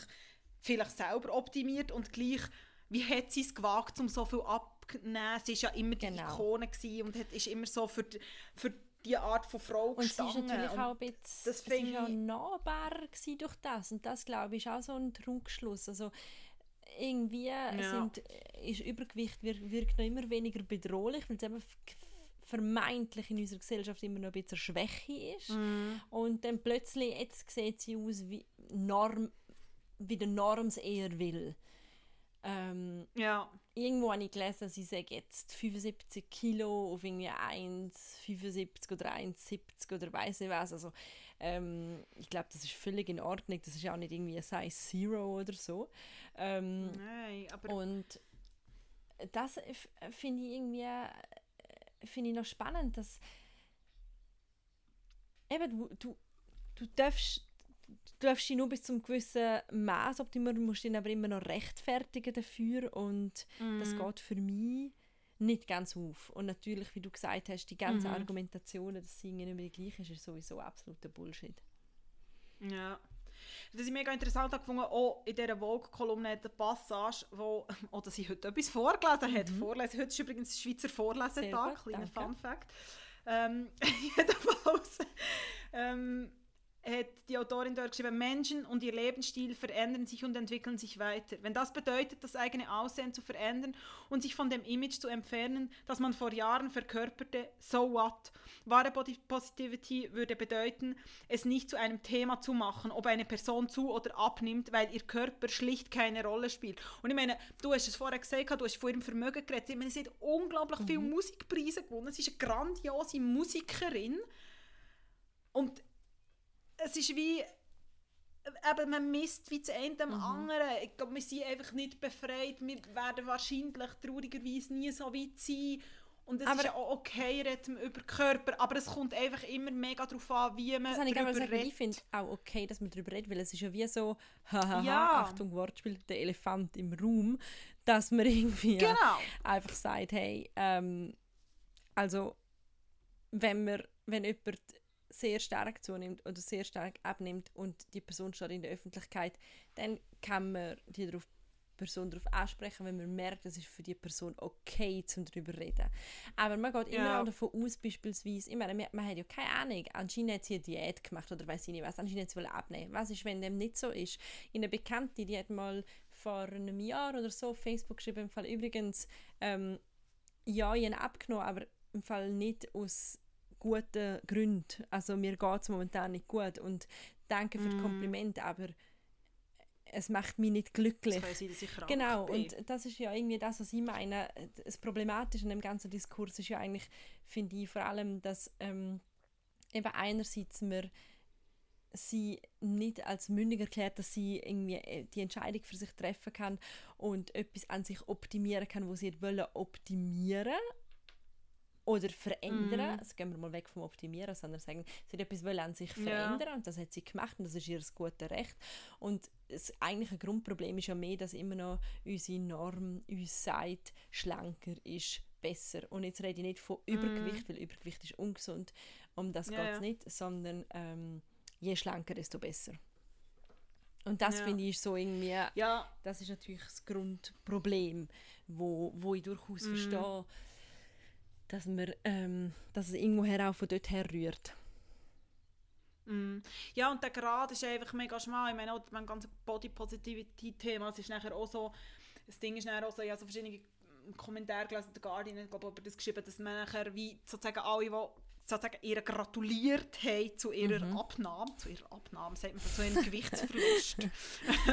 vielleicht selber optimiert und gleich, wie hat sie es gewagt, um so viel abzunehmen? Sie war ja immer die Genau. Ikone und hat, ist immer so für die, für die Art von Frau Und sie ist gestanden. natürlich Und auch ein bisschen das sie auch nahbarer durch das. Und das, glaube ich, ist auch so ein Trugschluss. Also irgendwie sind, ist Übergewicht wir- wirkt noch immer weniger bedrohlich, weil es eben vermeintlich in unserer Gesellschaft immer noch ein bisschen Schwäche ist. Mhm. Und dann plötzlich, jetzt sieht sie aus wie, Norm, wie der Norm es eher will. Ähm, ja, irgendwo habe ich gelesen, sie sagt jetzt 75 Kilo auf irgendwie 1,75 oder 1,70 oder weiß nicht was. Also, ähm, ich glaube, das ist völlig in Ordnung. Das ist ja auch nicht irgendwie ein Size Zero oder so. Ähm, nein, aber und das finde ich irgendwie äh, finde ich noch spannend, dass eben du, du, du darfst du darfst dich nur bis zum gewissen Maß optimieren, du musst dich aber immer noch rechtfertigen dafür und das Mhm. geht für mich nicht ganz auf. Und natürlich, wie du gesagt hast, die ganze Mhm. Argumentation, dass Singen immer die gleiche ist, ist sowieso absoluter Bullshit. Ja. Das ist mega interessant gefunden, auch in dieser Vogue-Kolumne hat eine Passage, wo, oh, dass sie heute etwas vorgelesen hat. Vorlesen. Heute ist übrigens Schweizer Vorlesetag, kleiner danke. Fun Fact. Ähm, jedenfalls ähm, hat die Autorin dort geschrieben, Menschen und ihr Lebensstil verändern sich und entwickeln sich weiter. Wenn das bedeutet, das eigene Aussehen zu verändern und sich von dem Image zu entfernen, das man vor Jahren verkörperte, so what? Wahre Body Positivity würde bedeuten, es nicht zu einem Thema zu machen, ob eine Person zu oder abnimmt, weil ihr Körper schlicht keine Rolle spielt. Und ich meine, du hast es vorher gesagt, du hast von ihrem Vermögen geredet. Ich meine, sie hat unglaublich viele Musikpreise gewonnen. Sie ist eine grandiose Musikerin. Und es ist wie, eben, man misst wie das eine dem anderen. Ich glaube, wir sind einfach nicht befreit. Wir werden wahrscheinlich traurigerweise nie so weit sein. Und es Aber- ist ja auch okay, reden wir über Körper, aber es kommt einfach immer mega darauf an, wie man Das ich darüber ich redet. finde auch okay, dass man darüber redet, weil es ist ja wie so, hahaha, Ja. Achtung, Wortspiel, der Elefant im Raum, dass man irgendwie Genau. einfach sagt, hey, ähm, also wenn, man, wenn jemand sehr stark zunimmt oder sehr stark abnimmt und die Person steht in der Öffentlichkeit, dann kann man die darauf Person darauf ansprechen, wenn man merkt, es ist für die Person okay, zum darüber zu reden. Aber man geht immer Ja. auch davon aus, beispielsweise, ich meine, man, man hat ja keine Ahnung, anscheinend hat sie eine Diät gemacht oder weiß ich nicht was, anscheinend wollen abnehmen. Was ist, wenn dem nicht so ist? Eine Bekannte, die hat mal vor einem Jahr oder so auf Facebook geschrieben, im Fall übrigens, ähm, ja, ich habe abgenommen, aber im Fall nicht aus guten Gründen. Also mir geht es momentan nicht gut und danke für das Kompliment, aber es macht mich nicht glücklich. Kann sein, dass ich krank Genau, bin. und das ist ja irgendwie das, was ich meine. Das Problematische an dem ganzen Diskurs ist ja eigentlich, finde ich, vor allem, dass ähm, eben einerseits man sie nicht als mündig erklärt, dass sie irgendwie äh, die Entscheidung für sich treffen kann und etwas an sich optimieren kann, wo sie wollen optimieren oder verändern. Mhm. Also gehen wir mal weg vom Optimieren, sondern sagen, sie hat etwas wollen an sich Ja. verändern und das hat sie gemacht und das ist ihr gutes Recht. Und das eigentliche Grundproblem ist ja mehr, dass immer noch unsere Norm uns sagt, schlanker ist besser. Und jetzt rede ich nicht von Übergewicht, weil Übergewicht ist ungesund. Um das Ja, geht es ja. nicht, sondern ähm, je schlanker, desto besser. Und das Ja. finde ich so irgendwie, Ja, das ist natürlich das Grundproblem, wo, wo ich durchaus Mhm. verstehe, dass, man, ähm, dass es irgendwoher auch von dort her rührt. Mm. Ja, und der Grad ist einfach mega schmal. Ich meine, auch beim ganzen Body-Positivity-Thema, es ist nachher auch so, das Ding ist nachher auch so, ich habe so verschiedene Kommentare gelesen, der Guardian hat glaube ich, über das geschrieben, dass man nachher wie sozusagen alle, die sozusagen ihr gratuliert haben zu ihrer Mhm. Abnahme, zu ihrer Abnahme, sagt man so, zu ihrem Gewichtsverlust,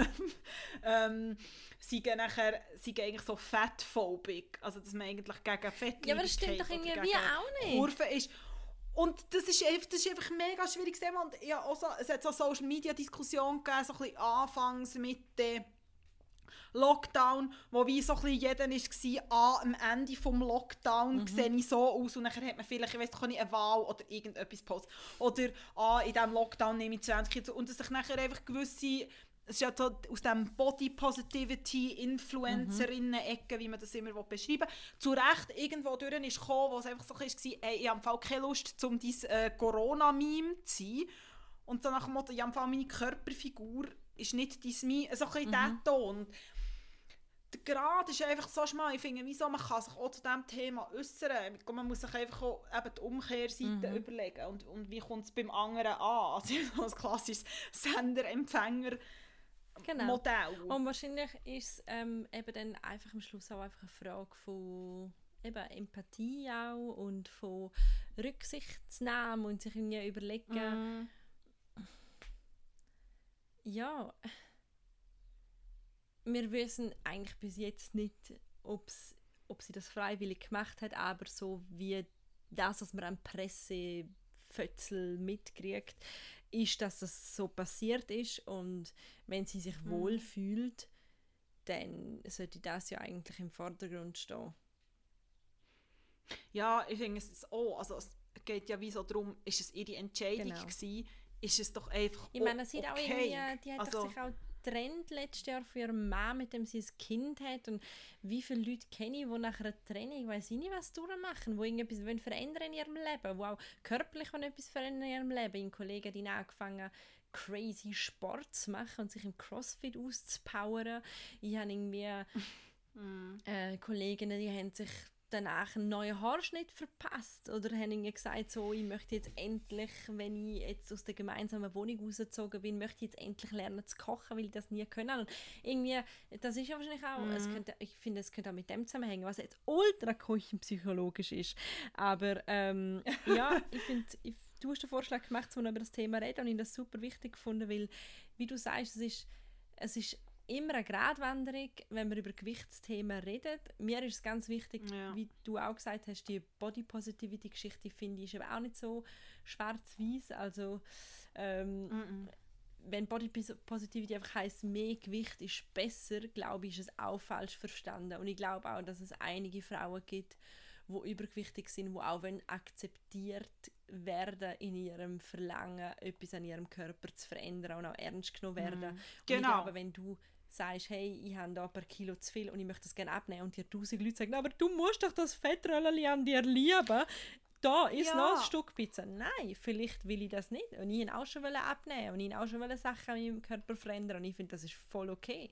ähm, sie gehen nachher, sie gehen eigentlich so fatphobic, also dass man eigentlich gegen Fett Ja, aber das stimmt doch irgendwie wie auch nicht. Kurve ist. Und das ist, einfach- das ist einfach ein mega schwieriges Thema. Und ja, auch so, es hat so Social Media Diskussion gegeben, so ein bisschen anfangs mit dem Lockdown, wo wie so ein bisschen jeder war, ah, am Ende vom Lockdown Mhm. sehe ich so aus und dann hat man vielleicht, ich weiß nicht, eine Wahl oder irgendetwas posten. Oder ah, in diesem Lockdown nehme ich 20 Kilo zu. Und dass sich nachher einfach gewisse es ist ja so aus dem Body Positivity Influencerinnen-Ecke, wie man das immer beschreiben will, zu Recht irgendwo durch ist gekommen, wo es einfach so war, ey, ich habe Fall keine Lust, um dein äh, Corona-Meme zu sein. Und so nach dem Motto, im Fall meine Körperfigur ist nicht dein Meme, so ein bisschen dieser Ton. Der Grad ist einfach so schmal, ich finde, wieso man kann sich auch zu diesem Thema äußern. Man muss sich einfach auch eben die Umkehrseite überlegen und, und wie kommt es beim anderen an. Also so ein klassisches Sender-Empfänger- Genau. Modell. Und wahrscheinlich ist es ähm, eben dann einfach am Schluss auch einfach eine Frage von eben Empathie auch und von Rücksichtsnahme und sich irgendwie überlegen, Mm. ja, wir wissen eigentlich bis jetzt nicht, ob's, ob sie das freiwillig gemacht hat, aber so wie das, was man an Pressefötzel mitkriegt, ist, dass das so passiert ist und wenn sie sich wohl fühlt, dann sollte das ja eigentlich im Vordergrund stehen. Ja, ich finde es ist auch, also es geht ja wie so darum, ist es ihre Entscheidung Genau. gewesen, ist es doch einfach Ich meine, sie hat auch okay. irgendwie, die hat Also- doch sich auch getrennt letztes Jahr von ihrem Mann, mit dem sie ein Kind hat und wie viele Leute kenne ich, die nach einer Trennung, ich weiß nicht, was durchmachen, die irgendetwas wollen verändern in ihrem Leben, die auch körperlich wollen etwas verändern in ihrem Leben. Ein Kollege hat ihnen angefangen, crazy Sport zu machen und sich im Crossfit auszupowern. Ich habe irgendwie Mm. äh, Kolleginnen, die haben sich danach einen neuen Haarschnitt verpasst oder haben irgendwie gesagt, so, ich möchte jetzt endlich, wenn ich jetzt aus der gemeinsamen Wohnung rausgezogen bin, möchte ich jetzt endlich lernen zu kochen, weil ich das nie können. Und irgendwie, das ist ja wahrscheinlich auch, es könnte, ich finde, es könnte auch mit dem zusammenhängen, was jetzt ultra küchenpsychologisch ist. Aber ähm, ja, ich finde, du hast den Vorschlag gemacht, um über das Thema reden und ich das super wichtig gefunden, weil, wie du sagst, es ist, es ist immer eine Gratwanderung, wenn wir über Gewichtsthemen reden. Mir ist es ganz wichtig, Ja. wie du auch gesagt hast, die Body Positivity Geschichte finde ich ist eben auch nicht so schwarz-weiß. Also ähm, Mm-mm. wenn Body Pos- Positivity einfach heißt mehr Gewicht ist besser, glaube ich, ist es auch falsch verstanden. Und ich glaube auch, dass es einige Frauen gibt, wo übergewichtig sind, wo auch wenn akzeptiert werden in ihrem Verlangen, etwas an ihrem Körper zu verändern und auch ernst genommen werden. Und ich Genau. glaube, wenn du sagst, hey, ich habe da ein paar Kilo zu viel und ich möchte das gerne abnehmen und dir tausend Leute sagen, aber du musst doch das Fettröllchen an dir lieben, da ist Ja. noch ein Stück Pizza. Nein, vielleicht will ich das nicht. Und ich wollte auch schon abnehmen und ich auch schon Sachen an meinem Körper verändern und ich finde, das ist voll okay.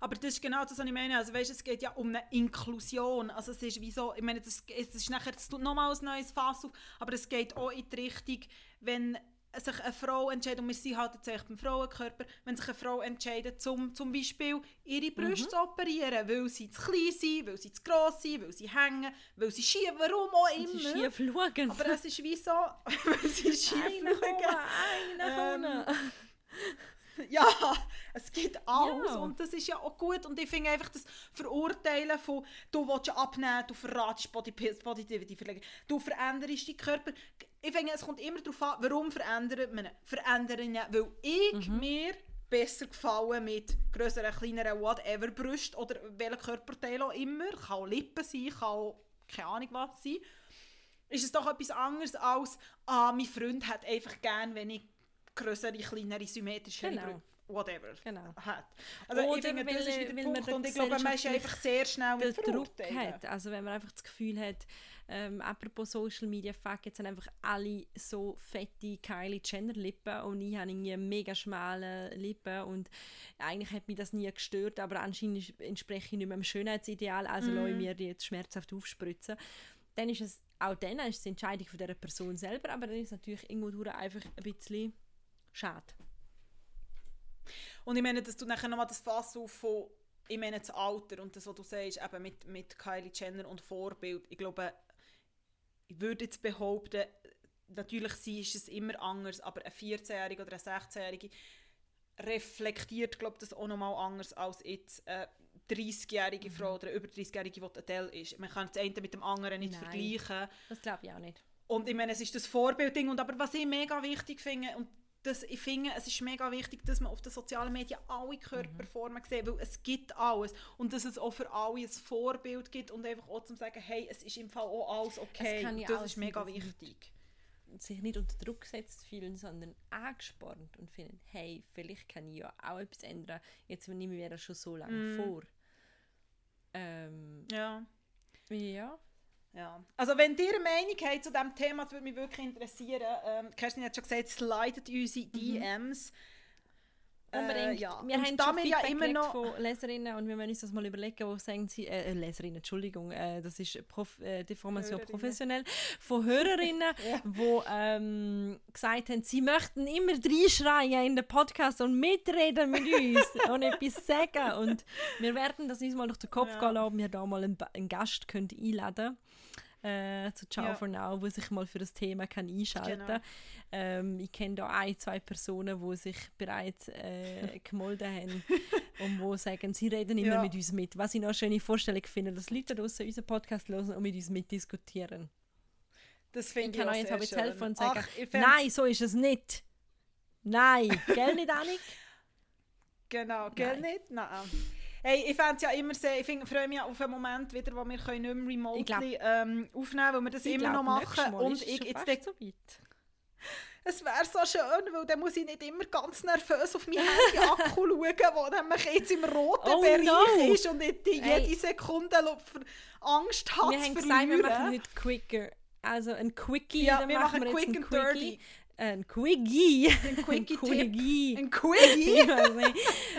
Aber das ist genau das, was ich meine. Also, weißt, es geht ja um eine Inklusion. Also, es ist wie so, ich meine, das, es ist nachher, es tut nochmal ein neues Fass auf, aber es geht auch in die Richtung, wenn sich eine Frau entscheidet, und wir sind halt jetzt beim Frauenkörper, wenn sich eine Frau entscheidet, zum, zum Beispiel ihre Brüste zu operieren, weil sie zu klein sind, weil sie zu gross sind, weil sie hängen, weil sie schief, warum auch Und immer. sie schief schauen. Aber es ist wie so, weil sie schief Einer kommen, schauen. einer kommen. Ja, es gibt alles Ja. und das ist ja auch gut und ich finde einfach das Verurteilen von du willst ja abnehmen, du verratest Body Positivity, du veränderst deinen Körper. Ich finde, es kommt immer darauf an, warum verändert man. Verändern ihn, weil ich mir besser gefallen mit grösseren, kleineren, whatever, Brust oder welchen Körperteil auch immer, kann auch Lippen sein, kann auch keine Ahnung was sein, ist es doch etwas anderes als, ah, mein Freund hat einfach gern, wenn ich grössere, kleinere, symmetrischere Genau. Whatever Genau. hat. Also Oder ich finde, das weil- ist wieder man Punkt der und ich glaube, man ist einfach sehr schnell den Druck hat. Also wenn man einfach das Gefühl hat, ähm, apropos Social Media, fuck, jetzt haben einfach alle so fette Kylie Jenner Lippen und ich habe irgendwie mega schmale Lippen und eigentlich hat mich das nie gestört, aber anscheinend entspreche ich nicht mehr dem Schönheitsideal, also lasse ich Mhm. mir die jetzt schmerzhaft aufspritzen. Dann ist es, auch dann ist es die Entscheidung von dieser Person selber, aber dann ist es natürlich irgendwo einfach ein bisschen schade. Und ich meine, dass du nachher nochmal das Fass auf von, ich meine das Alter und das, was du sagst, eben mit, mit Kylie Jenner und Vorbild. Ich glaube, ich würde jetzt behaupten, natürlich sie ist es immer anders, aber ein 14-Jähriger oder ein 16-Jährige reflektiert, glaube das auch nochmal anders als jetzt eine 30-jährige Frau oder eine über 30-jährige, die Adele ist. Man kann das eine mit dem anderen nicht Nein. vergleichen. Das glaube ich auch nicht. Und ich meine, es ist das Vorbildding. Und aber was ich mega wichtig finde, und das, ich finde, es ist mega wichtig, dass man auf den sozialen Medien alle Körperformen sieht, weil es gibt alles. Und dass es auch für alle ein Vorbild gibt und einfach auch zu sagen, hey, es ist im Fall auch alles okay. das auch ist mega wichtig. sich nicht unter Druck gesetzt fühlen, sondern angespornt und finden, hey, vielleicht kann ich ja auch etwas ändern. Jetzt nehme ich mir das schon so lange Mm. vor. Ähm, Ja. ja. Ja. Also wenn ihr eine Meinung habt zu diesem Thema, das würde mich wirklich interessieren. Ähm, Kerstin hat schon gesagt, slidet unsere DMs. Äh, Unbedingt. ja. Wir Und haben da schon ja immer noch... von Leserinnen und wir müssen uns das mal überlegen, wo sagen sie, äh, äh, Leserinnen, Entschuldigung, äh, das ist Prof, äh, Deformation Hörerinnen. professionell, von Hörerinnen, Ja. wo ähm, gesagt haben, sie möchten immer reinschreien in den Podcast und mitreden mit uns und etwas sagen und wir werden das uns mal durch den Kopf Ja. gehen lassen, ob wir da mal einen, einen Gast können einladen äh, zu Ciao Ja. for Now, wo sich mal für das Thema kann einschalten Genau. ähm, ich kenne da ein, zwei Personen, die sich bereits äh, gemolden haben und die sagen, sie reden immer Ja. mit uns mit. Was ich noch eine schöne Vorstellung finde, dass Leute draussen unseren Podcast hören und mit uns mitdiskutieren. Das Ich finde kann auch euch jetzt jetzt helfen und sagen, Ach, ich nein, so ist es nicht. Nein, gell nicht, Annik? Genau, gell Nein. nicht? Nein. Hey, ich fände ja immer sehr, ich freue mich auf einen Moment wieder, wo wir können nicht mehr remotely glaub- ähm, aufnehmen weil wir das immer glaub, noch machen. Mal Und ich jetzt fast so weit. es wäre so schön, weil dann muss ich nicht immer ganz nervös auf mein Handy-Akku schauen, wo man jetzt im roten Oh Bereich no. ist und nicht jede Sekunde Angst hat Wir zu gesagt, wir machen heute quicker. Also ein Quickie, Ja, wir machen wir quick and dirty. Quickie. Ein Quickie. Ein Quickie-Tipp. Quickie. Ein Quickie. Nicht.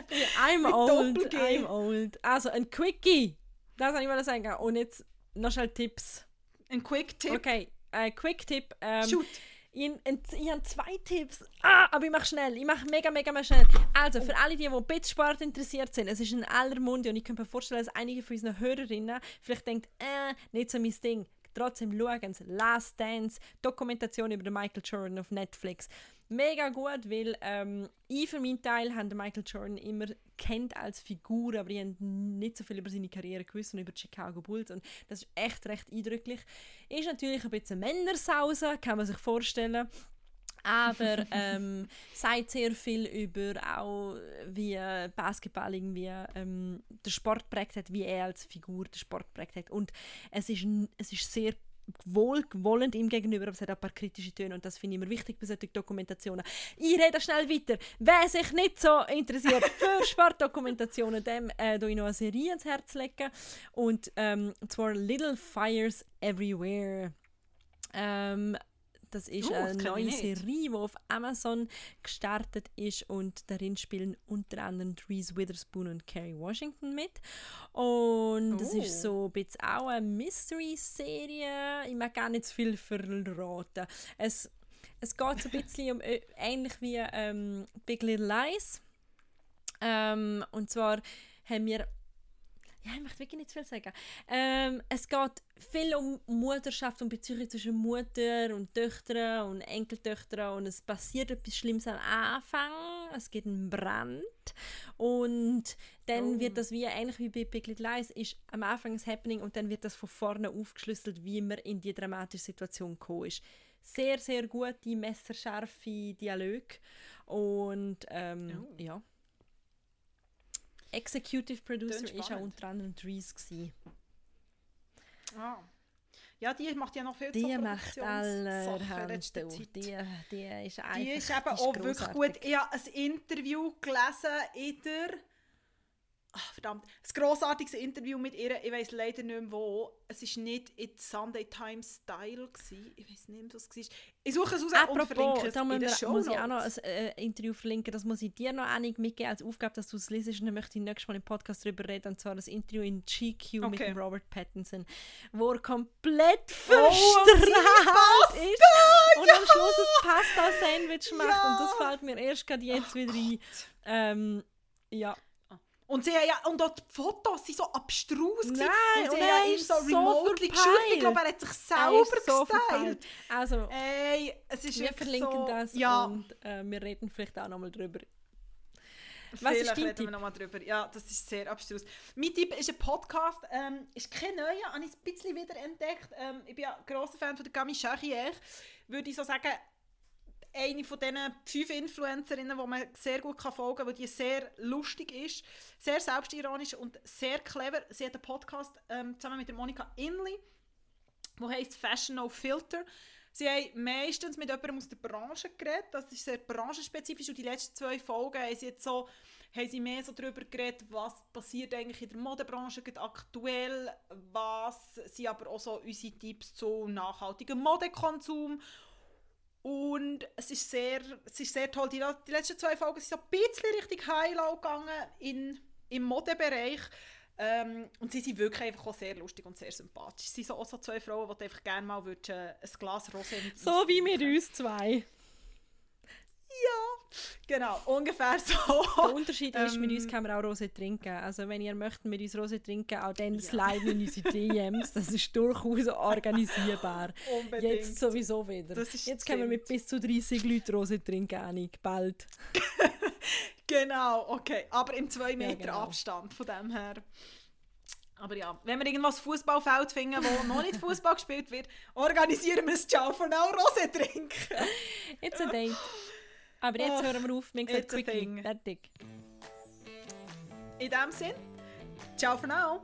I'm Mit old. I'm old. Also ein Quickie. Das wollte ich mal sagen. Und jetzt noch schnell Tipps. Ein Quick-Tipp. Okay, ein Quick-Tipp. Ähm, Shoot. ich, ich habe zwei Tipps. Ah, aber ich mache schnell. Ich mache mega, mega mal schnell. Also, für alle, die, die ein bisschen Sport interessiert sind, es ist in aller Munde und ich kann mir vorstellen, dass einige von unseren Hörerinnen vielleicht denken, äh, nicht so mein Ding. Trotzdem schauen sie Last Dance, Dokumentation über Michael Jordan auf Netflix. Mega gut, weil ähm, ich für meinen Teil habe Michael Jordan immer kennt als Figur, aber ich habe nicht so viel über seine Karriere gewusst und über die Chicago Bulls und das ist echt recht eindrücklich. Ist natürlich ein bisschen Männersause, kann man sich vorstellen. Aber ähm, sagt sehr viel über auch wie äh, Basketball irgendwie ähm, den Sport prägt hat, wie er als Figur den Sport prägt hat und es ist, es ist sehr wohlwollend ihm gegenüber, aber es hat auch ein paar kritische Töne und das finde ich mir wichtig bei solchen Dokumentationen. Ich rede schnell weiter. Wer sich nicht so interessiert für Sportdokumentationen, dem äh, ich noch eine Serie ans Herz legen und ähm, zwar Little Fires Everywhere. Ähm, das ist das eine kenn neue. Serie, die auf Amazon gestartet ist und darin spielen unter anderem Reese Witherspoon und Kerry Washington mit. Und ist Oh. so ein bisschen auch eine Mystery-Serie. Ich mag gar nicht zu viel verraten. Es, es geht so ein bisschen um, äh, ähnlich wie ähm, Big Little Lies. Ähm, und zwar haben wir ja, ich möchte wirklich nicht zu viel sagen. Ähm, es geht viel um Mutterschaft und Beziehungen zwischen Mutter und Töchtern und Enkeltöchtern und es passiert etwas Schlimmes am Anfang. Es gibt einen Brand und dann Oh. wird das wie ähnlich wie bei Big Little Lies ist am Anfang ein Happening und dann wird das von vorne aufgeschlüsselt, wie man in die dramatische Situation gekommen ist. Sehr, sehr gute, messerscharfe Dialoge und ähm, Oh. ja. Executive Producer ist auch unter anderem Dries. Gewesen. Ah. Ja, die macht ja noch viel Die so macht allerhand. Die, die ist einfach Die ist eben auch wirklich gut. Ich habe ein Interview gelesen in der. Ach, verdammt. Ein grossartiges Interview mit ihr. Ich weiß leider nicht mehr wo. Es war nicht in Sunday Times Style. Gewesen. Ich weiß nicht mehr, was es war. Ich suche es raus und Apropos, verlinke es da in wir, Show muss ich auch noch ein äh, Interview verlinken, das muss ich dir noch einig mitgeben als Aufgabe, dass du es liest. Und dann möchte ich nächstes Mal im Podcast darüber reden, und zwar das Interview in GQ mit Okay. dem Robert Pattinson, wo er komplett Oh, verstrahlt ist und am Schluss ein Pasta-Sandwich macht. Ja. Und das fällt mir erst gerade jetzt wieder ein. Ähm, ja. Und, sie haben ja, und auch die Fotos sind so abstrus. gewesen. Nein, und und sie er haben ist so so remotely geschüttet. Ich glaube, er hat sich Er selber so gestylt. Also, Ey, es ist wir verlinken so, das Ja, und äh, wir reden vielleicht auch nochmal drüber. Was ist dein reden Tipp? wir nochmal drüber. Ja, das ist sehr abstrus. Mein Tipp ist ein Podcast. Ähm, ist kein neuer, habe ich ein bisschen wieder entdeckt. Ähm, ich bin ja ein grosser Fan von der Camille Charrière. Würde ich so sagen, eine von diesen fünf Influencerinnen, die man sehr gut folgen kann, weil die sehr lustig ist, sehr selbstironisch und sehr clever. Sie hat einen Podcast ähm, zusammen mit Monika Inley, der heißt Fashion No Filter. Sie haben meistens mit jemandem aus der Branche geredet, das ist sehr branchenspezifisch und die letzten zwei Folgen haben sie jetzt so haben sie mehr so darüber geredet, was passiert eigentlich in der Modebranche aktuell, was sind aber auch so unsere Tipps zu nachhaltigem Modekonsum und es ist sehr, es ist sehr toll. Die, die letzten zwei Folgen sind so ein bisschen Richtung High-Low gegangen in, im Modebereich. Ähm, und sie sind wirklich einfach auch sehr lustig und sehr sympathisch. Sie sind auch so zwei Frauen, die einfach gerne mal würdest, äh, ein Glas Rosé mit So wie wir uns zwei. Genau, ungefähr Der so. Unterschied ist, mit uns Ähm, kann man auch Rosé trinken. Also wenn ihr möchtet mit uns Rosé trinken, auch dann Ja. sliden in unsere DMs. Das ist durchaus organisierbar. Unbedingt. Jetzt sowieso wieder. Jetzt können wir mit bis zu 30 Leuten Rosé trinken, Annik. Bald. Genau, okay. Aber im 2 Meter genau. Abstand von dem her. Aber ja, wenn wir irgendwas Fußballfeld finden, wo noch nicht Fußball gespielt wird, organisieren wir ein Ciao for now Rosé trinken. Jetzt ein Date. Aber jetzt Ach, hören wir auf. Wir a quickie. Fertig. In dem Sinn, ciao for now.